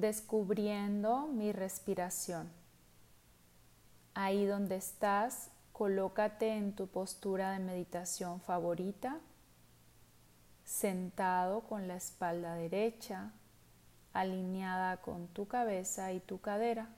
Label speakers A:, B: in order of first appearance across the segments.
A: descubriendo mi respiración. Ahí donde estás, colócate en tu postura de meditación favorita, sentado con la espalda derecha, alineada con tu cabeza y tu cadera.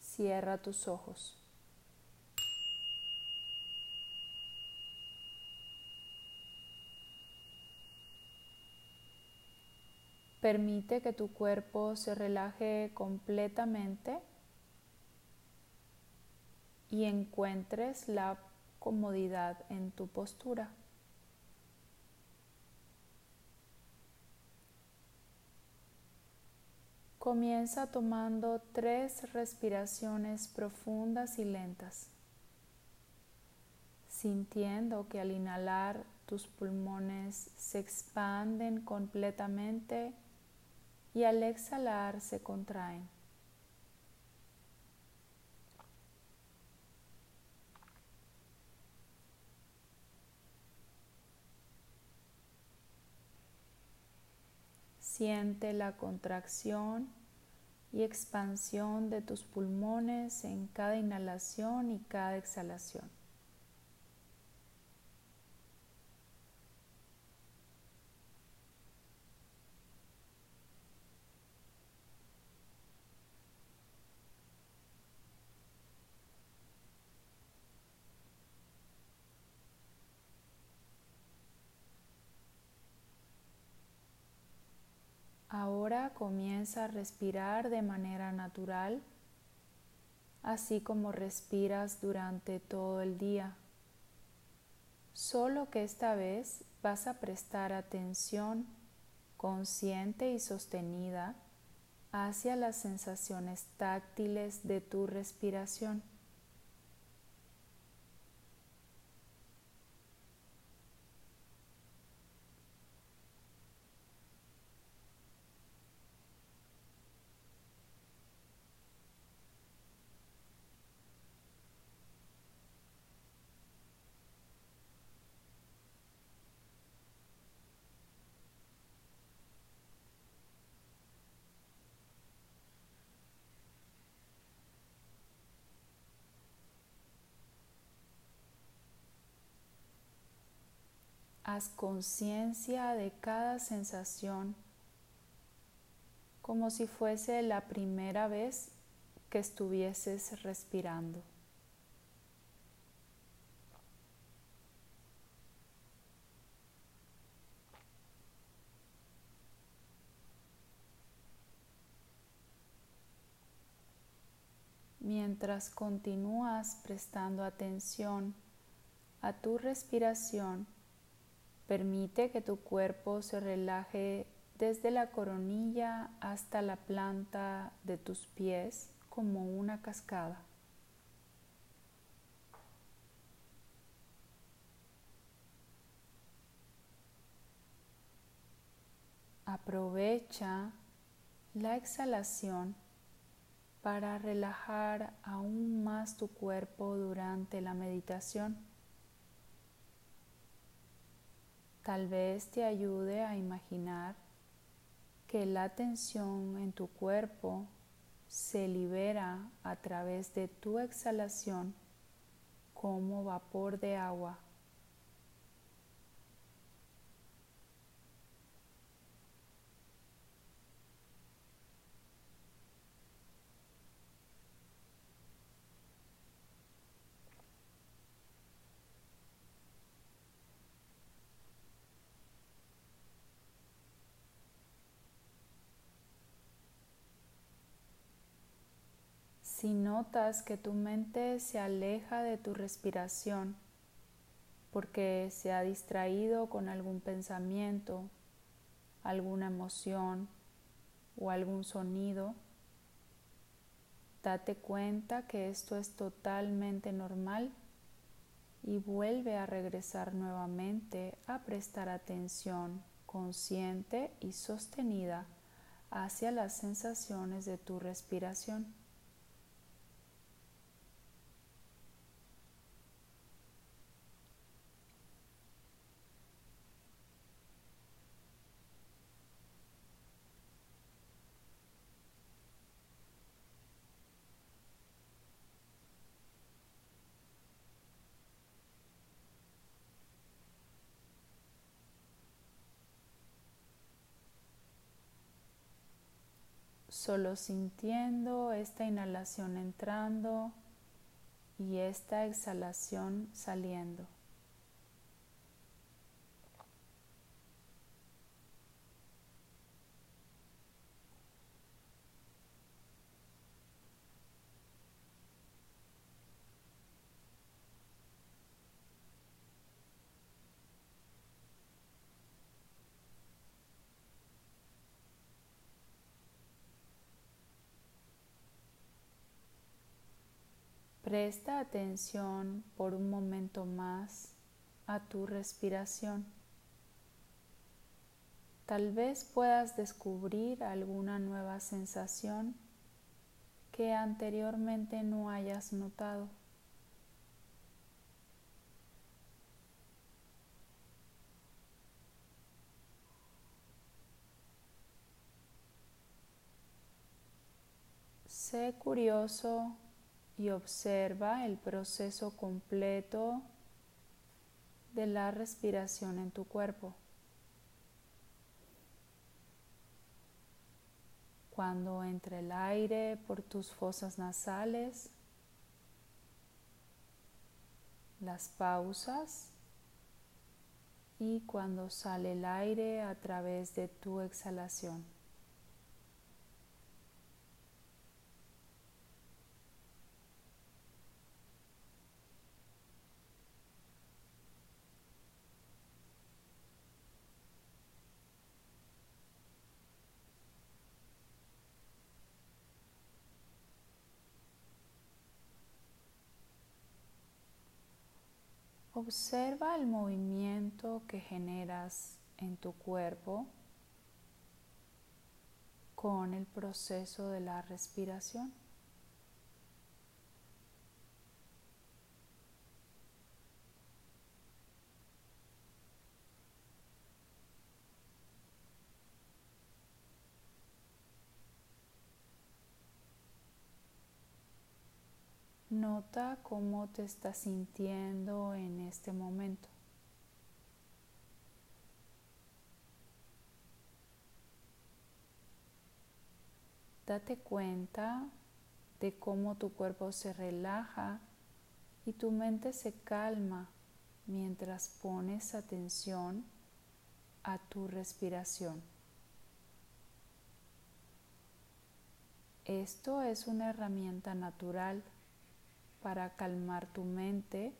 A: Cierra tus ojos. Permite que tu cuerpo se relaje completamente y encuentres la comodidad en tu postura. Comienza tomando tres respiraciones profundas y lentas, sintiendo que al inhalar tus pulmones se expanden completamente y al exhalar se contraen. Siente la contracción y expansión de tus pulmones en cada inhalación y cada exhalación. Comienza a respirar de manera natural, así como respiras durante todo el día. Solo que esta vez vas a prestar atención consciente y sostenida hacia las sensaciones táctiles de tu respiración. Haz conciencia de cada sensación como si fuese la primera vez que estuvieses respirando. Mientras continúas prestando atención a tu respiración, Permite que tu cuerpo se relaje desde la coronilla hasta la planta de tus pies como una cascada. Aprovecha la exhalación para relajar aún más tu cuerpo durante la meditación. Tal vez te ayude a imaginar que la tensión en tu cuerpo se libera a través de tu exhalación como vapor de agua Si notas que tu mente se aleja de tu respiración porque se ha distraído con algún pensamiento, alguna emoción o algún sonido, date cuenta que esto es totalmente normal y vuelve a regresar nuevamente a prestar atención consciente y sostenida hacia las sensaciones de tu respiración. Solo sintiendo esta inhalación entrando y esta exhalación saliendo. Presta atención por un momento más a tu respiración. Tal vez puedas descubrir alguna nueva sensación que anteriormente no hayas notado. Sé curioso y observa el proceso completo de la respiración en tu cuerpo. Cuando entre el aire por tus fosas nasales, las pausas y cuando sale el aire a través de tu exhalación. Observa el movimiento que generas en tu cuerpo con el proceso de la respiración. Nota cómo te estás sintiendo en este momento. Date cuenta de cómo tu cuerpo se relaja y tu mente se calma mientras pones atención a tu respiración. Esto es una herramienta natural para calmar tu mente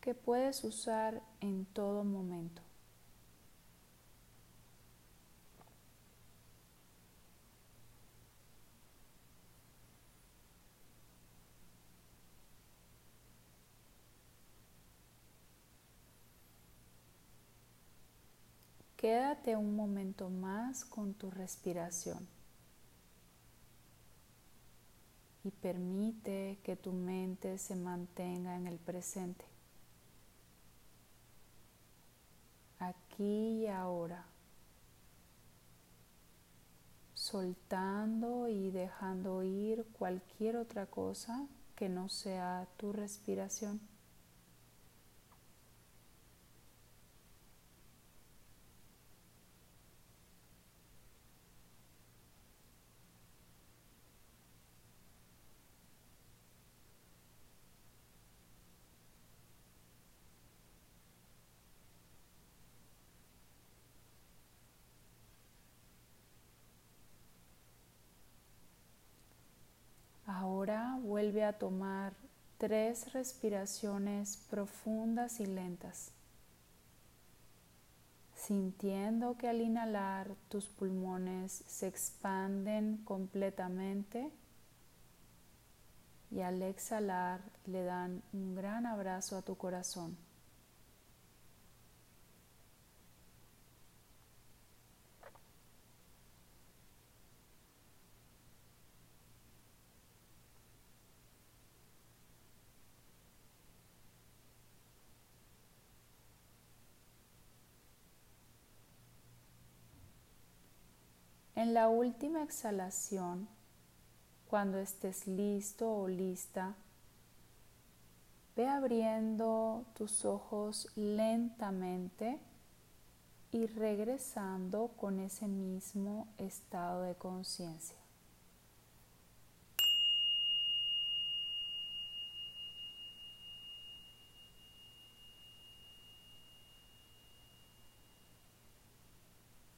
A: que puedes usar en todo momento. Quédate un momento más con tu respiración. Y permite que tu mente se mantenga en el presente, aquí y ahora, soltando y dejando ir cualquier otra cosa que no sea tu respiración. vuelve tomar tres respiraciones profundas y lentas, sintiendo que al inhalar tus pulmones se expanden completamente y al exhalar le dan un gran abrazo a tu corazón. En la última exhalación, cuando estés listo o lista, ve abriendo tus ojos lentamente y regresando con ese mismo estado de conciencia.